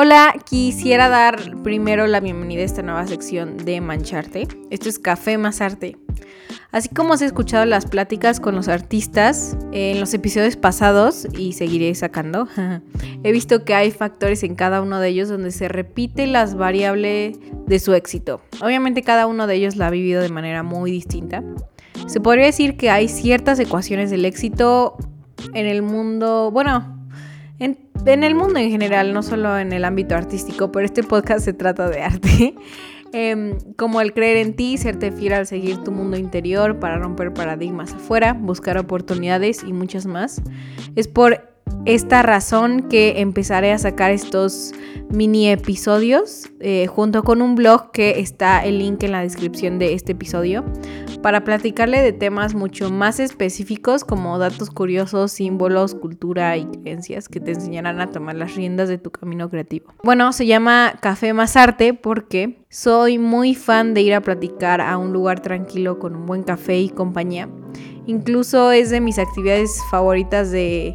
Hola, quisiera dar primero la bienvenida a esta nueva sección de Mancharte. Esto es Café más Arte. Así como has escuchado las pláticas con los artistas en los episodios pasados y seguiré sacando, he visto que hay factores en cada uno de ellos donde se repite las variables de su éxito. Obviamente cada uno de ellos la ha vivido de manera muy distinta. Se podría decir que hay ciertas ecuaciones del éxito en el mundo, bueno, en, en el mundo en general, no solo en el ámbito artístico, pero este podcast se trata de arte. Em, como el creer en ti, serte fiel al seguir tu mundo interior para romper paradigmas afuera, buscar oportunidades y muchas más. Es por esta razón que empezaré a sacar estos mini episodios eh, junto con un blog que está el link en la descripción de este episodio para platicarle de temas mucho más específicos como datos curiosos, símbolos, cultura y creencias que te enseñarán a tomar las riendas de tu camino creativo. Bueno, se llama Café más Arte porque soy muy fan de ir a platicar a un lugar tranquilo con un buen café y compañía Incluso es de mis actividades favoritas de,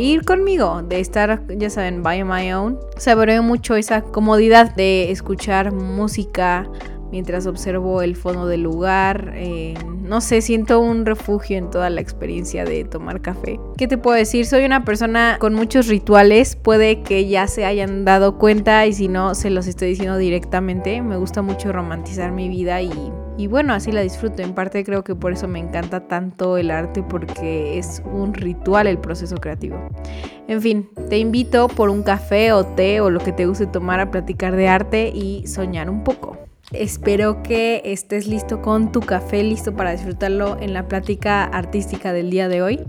ir conmigo, de estar, ya saben, by my own. Saboreo mucho esa comodidad de escuchar música mientras observo el fondo del lugar. Eh, no sé, siento un refugio en toda la experiencia de tomar café. ¿Qué te puedo decir? Soy una persona con muchos rituales. Puede que ya se hayan dado cuenta y si no, se los estoy diciendo directamente. Me gusta mucho romantizar mi vida y bueno, así la disfruto. En parte creo que por eso me encanta tanto el arte porque es un ritual el proceso creativo. En fin, te invito por un café o té o lo que te guste tomar a platicar de arte y soñar un poco. Espero que estés listo con tu café, listo para disfrutarlo en la plática artística del día de hoy.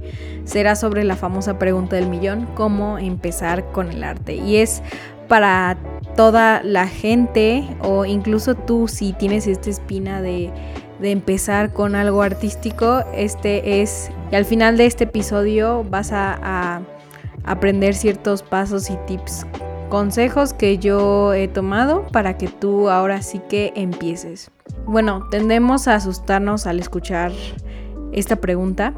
Será sobre la famosa pregunta del millón, cómo empezar con el arte. Y es para toda la gente o incluso tú si tienes esta espina de, empezar con algo artístico, este es, y al final de este episodio vas a, a aprender ciertos pasos y tips, consejos que yo he tomado para que tú ahora sí que empieces. Bueno, tendemos a asustarnos al escuchar esta pregunta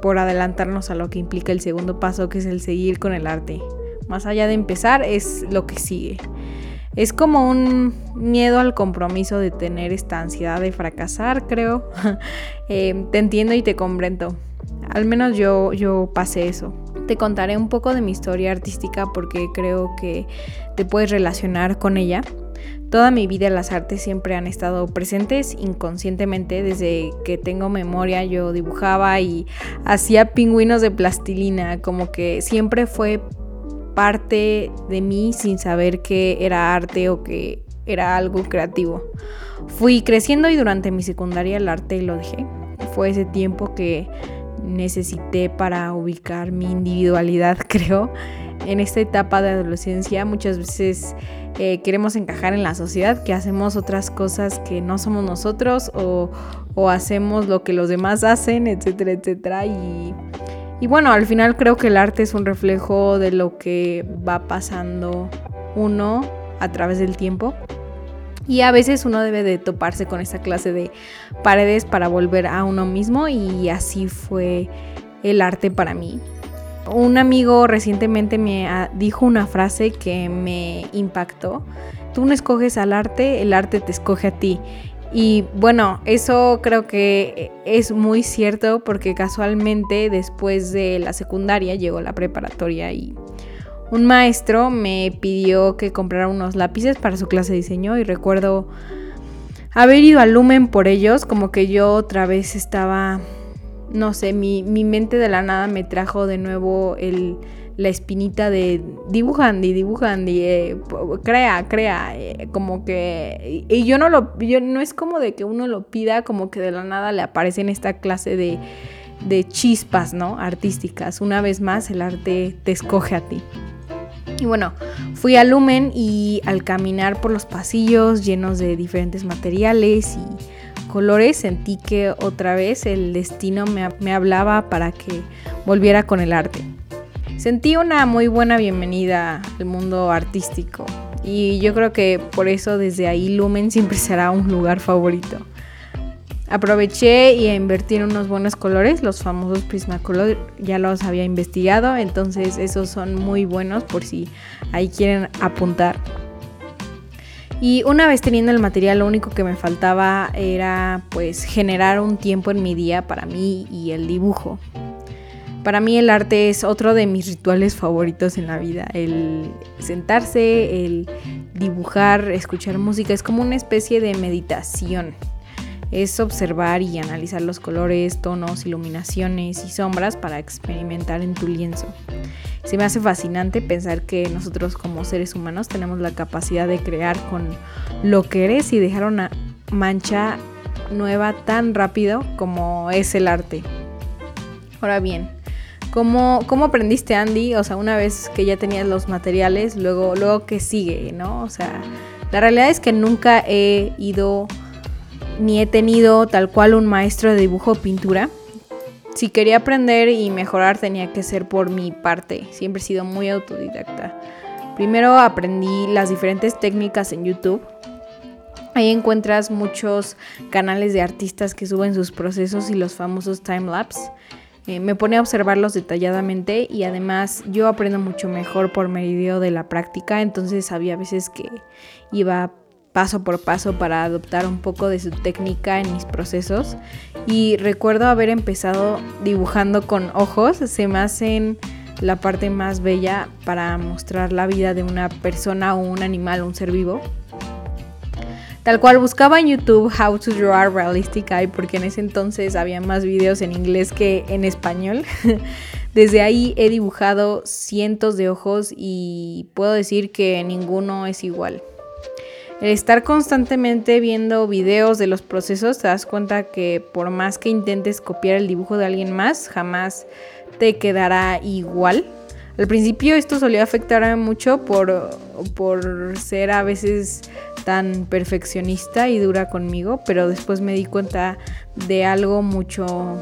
por adelantarnos a lo que implica el segundo paso que es el seguir con el arte. Más allá de empezar es lo que sigue. Es como un miedo al compromiso de tener esta ansiedad de fracasar, creo. Eh, te entiendo y te comprendo. Al menos yo, yo pasé eso. Te contaré un poco de mi historia artística porque creo que te puedes relacionar con ella. Toda mi vida las artes siempre han estado presentes inconscientemente. Desde que tengo memoria yo dibujaba y hacía pingüinos de plastilina. Como que siempre fue parte de mí sin saber que era arte o que era algo creativo. Fui creciendo y durante mi secundaria el arte lo dejé. Fue ese tiempo que necesité para ubicar mi individualidad, creo. En esta etapa de adolescencia muchas veces eh, queremos encajar en la sociedad, que hacemos otras cosas que no somos nosotros o, o hacemos lo que los demás hacen, etcétera, etcétera. Y y bueno, al final creo que el arte es un reflejo de lo que va pasando uno a través del tiempo. Y a veces uno debe de toparse con esa clase de paredes para volver a uno mismo y así fue el arte para mí. Un amigo recientemente me dijo una frase que me impactó. Tú no escoges al arte, el arte te escoge a ti. Y bueno, eso creo que es muy cierto porque casualmente después de la secundaria llegó la preparatoria y un maestro me pidió que comprara unos lápices para su clase de diseño y recuerdo haber ido al Lumen por ellos, como que yo otra vez estaba, no sé, mi, mi mente de la nada me trajo de nuevo la espinita de dibujan y y crea, crea, eh, como que y yo no lo yo no es como de que uno lo pida como que de la nada le aparece en esta clase de de chispas, ¿no? artísticas. Una vez más el arte te escoge a ti. Y bueno, fui a Lumen y al caminar por los pasillos llenos de diferentes materiales y colores sentí que otra vez el destino me, me hablaba para que volviera con el arte. Sentí una muy buena bienvenida al mundo artístico y yo creo que por eso desde ahí Lumen siempre será un lugar favorito. Aproveché y invertí en unos buenos colores, los famosos Prismacolor, ya los había investigado, entonces esos son muy buenos por si ahí quieren apuntar. Y una vez teniendo el material, lo único que me faltaba era pues generar un tiempo en mi día para mí y el dibujo. Para mí el arte es otro de mis rituales favoritos en la vida. El sentarse, el dibujar, escuchar música, es como una especie de meditación. Es observar y analizar los colores, tonos, iluminaciones y sombras para experimentar en tu lienzo. Se me hace fascinante pensar que nosotros como seres humanos tenemos la capacidad de crear con lo que eres y dejar una mancha nueva tan rápido como es el arte. Ahora bien, ¿Cómo, ¿Cómo aprendiste, Andy? O sea, una vez que ya tenías los materiales, luego, luego ¿qué sigue, no? O sea, la realidad es que nunca he ido ni he tenido tal cual un maestro de dibujo o pintura. Si quería aprender y mejorar tenía que ser por mi parte. Siempre he sido muy autodidacta. Primero aprendí las diferentes técnicas en YouTube. Ahí encuentras muchos canales de artistas que suben sus procesos y los famosos timelapse. Eh, me pone a observarlos detalladamente y además yo aprendo mucho mejor por medio de la práctica, entonces había veces que iba paso por paso para adoptar un poco de su técnica en mis procesos y recuerdo haber empezado dibujando con ojos, se me hacen la parte más bella para mostrar la vida de una persona o un animal, un ser vivo. Tal cual buscaba en YouTube How to Draw a Realistic Eye porque en ese entonces había más videos en inglés que en español. Desde ahí he dibujado cientos de ojos y puedo decir que ninguno es igual. El estar constantemente viendo videos de los procesos te das cuenta que por más que intentes copiar el dibujo de alguien más, jamás te quedará igual. Al principio esto solía afectarme mucho por, por ser a veces tan perfeccionista y dura conmigo, pero después me di cuenta de algo mucho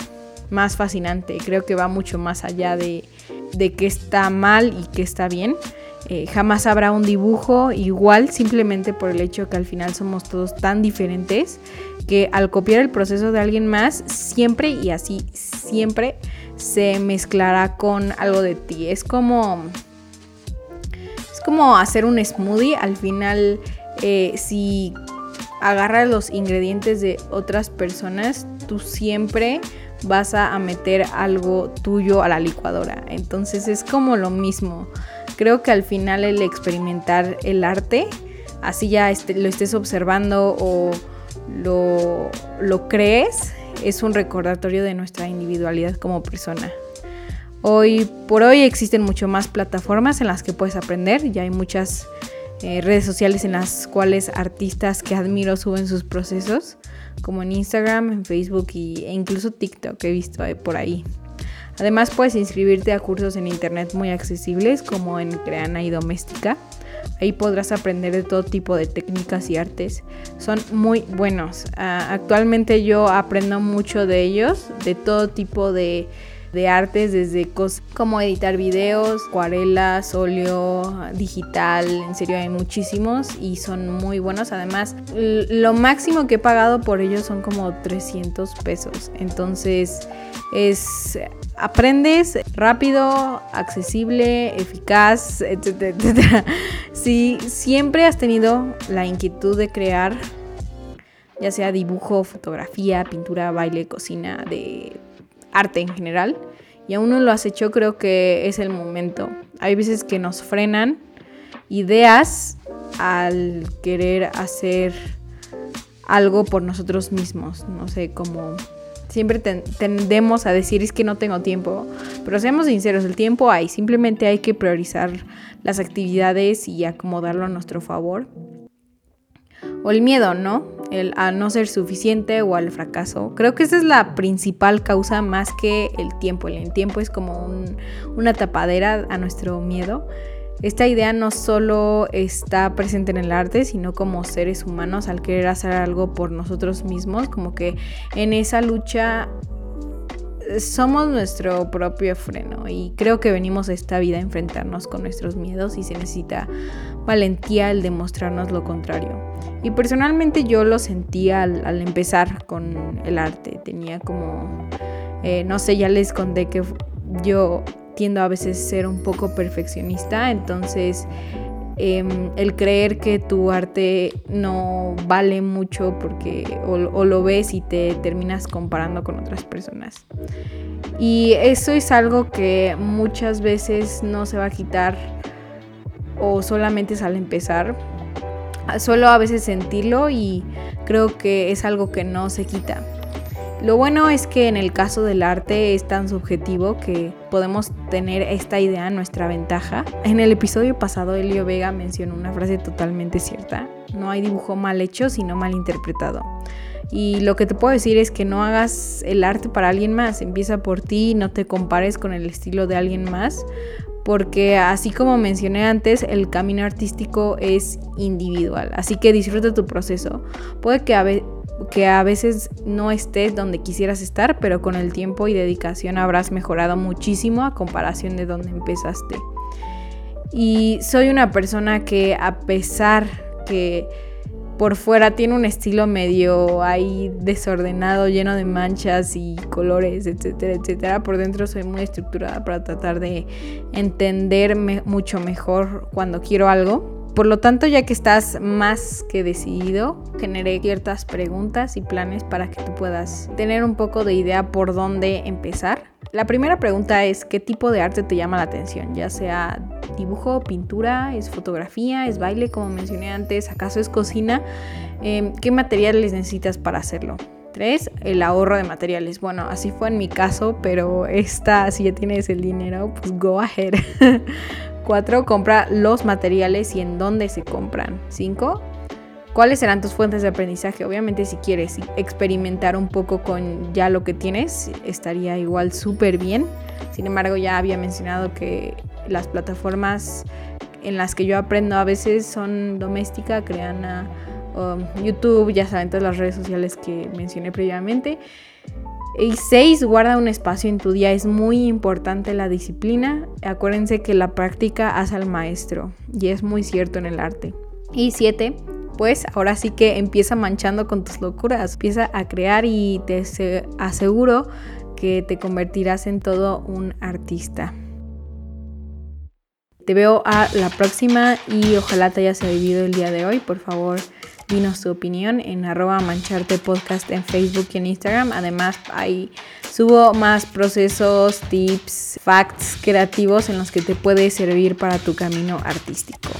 más fascinante. Creo que va mucho más allá de, de qué está mal y qué está bien. Eh, jamás habrá un dibujo igual simplemente por el hecho que al final somos todos tan diferentes que al copiar el proceso de alguien más siempre y así siempre se mezclará con algo de ti. Es como es como hacer un smoothie. Al final eh, si agarras los ingredientes de otras personas, tú siempre vas a meter algo tuyo a la licuadora. Entonces es como lo mismo. Creo que al final el experimentar el arte, así ya este, lo estés observando o lo, lo crees, es un recordatorio de nuestra individualidad como persona. Hoy por hoy existen mucho más plataformas en las que puedes aprender, ya hay muchas eh, redes sociales en las cuales artistas que admiro suben sus procesos, como en Instagram, en Facebook y, e incluso TikTok he visto por ahí. Además puedes inscribirte a cursos en internet muy accesibles como en Creana y Doméstica. Ahí podrás aprender de todo tipo de técnicas y artes. Son muy buenos. Ah, actualmente yo aprendo mucho de ellos, de todo tipo de de artes, desde cosas como editar videos, acuarelas, óleo, digital, en serio hay muchísimos y son muy buenos. Además, lo máximo que he pagado por ellos son como 300 pesos. Entonces, es aprendes rápido, accesible, eficaz, etcétera, etcétera. Si siempre has tenido la inquietud de crear, ya sea dibujo, fotografía, pintura, baile, cocina, de arte en general, y aún no lo has hecho, creo que es el momento. Hay veces que nos frenan ideas al querer hacer algo por nosotros mismos, no sé, como siempre tendemos a decir es que no tengo tiempo, pero seamos sinceros, el tiempo hay, simplemente hay que priorizar las actividades y acomodarlo a nuestro favor. O el miedo, ¿no? El a no ser suficiente o al fracaso. Creo que esa es la principal causa más que el tiempo. El tiempo es como una tapadera a nuestro miedo. Esta idea no solo está presente en el arte, sino como seres humanos al querer hacer algo por nosotros mismos, como que en esa lucha somos nuestro propio freno y creo que venimos a esta vida a enfrentarnos con nuestros miedos y se necesita valentía al demostrarnos lo contrario. Y personalmente yo lo sentía al, empezar con el arte, tenía como, eh, no sé, ya les conté que yo tiendo a veces ser un poco perfeccionista, entonces Em, el creer que tu arte no vale mucho porque o, lo ves y te terminas comparando con otras personas. Y eso es algo que muchas veces no se va a quitar o solamente es al empezar. Solo a veces sentirlo y creo que es algo que no se quita. Lo bueno es que en el caso del arte es tan subjetivo que podemos tener esta idea a nuestra ventaja. En el episodio pasado Elio Vega mencionó una frase totalmente cierta. No hay dibujo mal hecho, sino mal interpretado. Y lo que te puedo decir es que no hagas el arte para alguien más. Empieza por ti, no te compares con el estilo de alguien más. Porque así como mencioné antes, el camino artístico es individual. Así que disfruta tu proceso. Puede que a veces que a veces no estés donde quisieras estar, pero con el tiempo y dedicación habrás mejorado muchísimo a comparación de donde empezaste. Y soy una persona que a pesar que por fuera tiene un estilo medio ahí desordenado, lleno de manchas y colores, etcétera, etcétera. Por dentro soy muy estructurada para tratar de entenderme mucho mejor cuando quiero algo. Por lo tanto, ya que estás más que decidido, generé ciertas preguntas y planes para que tú puedas tener un poco de idea por dónde empezar. La primera pregunta es qué tipo de arte te llama la atención, ya sea dibujo, pintura, es fotografía, es baile, como mencioné antes, acaso es cocina, em, qué materiales necesitas para hacerlo. Tres, el ahorro de materiales. Bueno, así fue en mi caso, pero esta, si ya tienes el dinero, pues go ahead. 4. Compra los materiales y en dónde se compran. 5. ¿Cuáles serán tus fuentes de aprendizaje? Obviamente si quieres experimentar un poco con ya lo que tienes, estaría igual súper bien. Sin embargo, ya había mencionado que las plataformas en las que yo aprendo a veces son doméstica, crean a um, YouTube, ya saben, todas las redes sociales que mencioné previamente. Y 6, guarda un espacio en tu día. Es muy importante la disciplina. Acuérdense que la práctica hace al maestro. Y es muy cierto en el arte. Y 7, pues ahora sí que empieza manchando con tus locuras. Empieza a crear y te aseguro que te convertirás en todo un artista. Te veo a la próxima y ojalá te hayas vivido el día de hoy. Por favor, dinos tu opinión en arroba mancharte podcast en Facebook y en Instagram. Además, ahí subo más procesos, tips, facts creativos en los que te puede servir para tu camino artístico.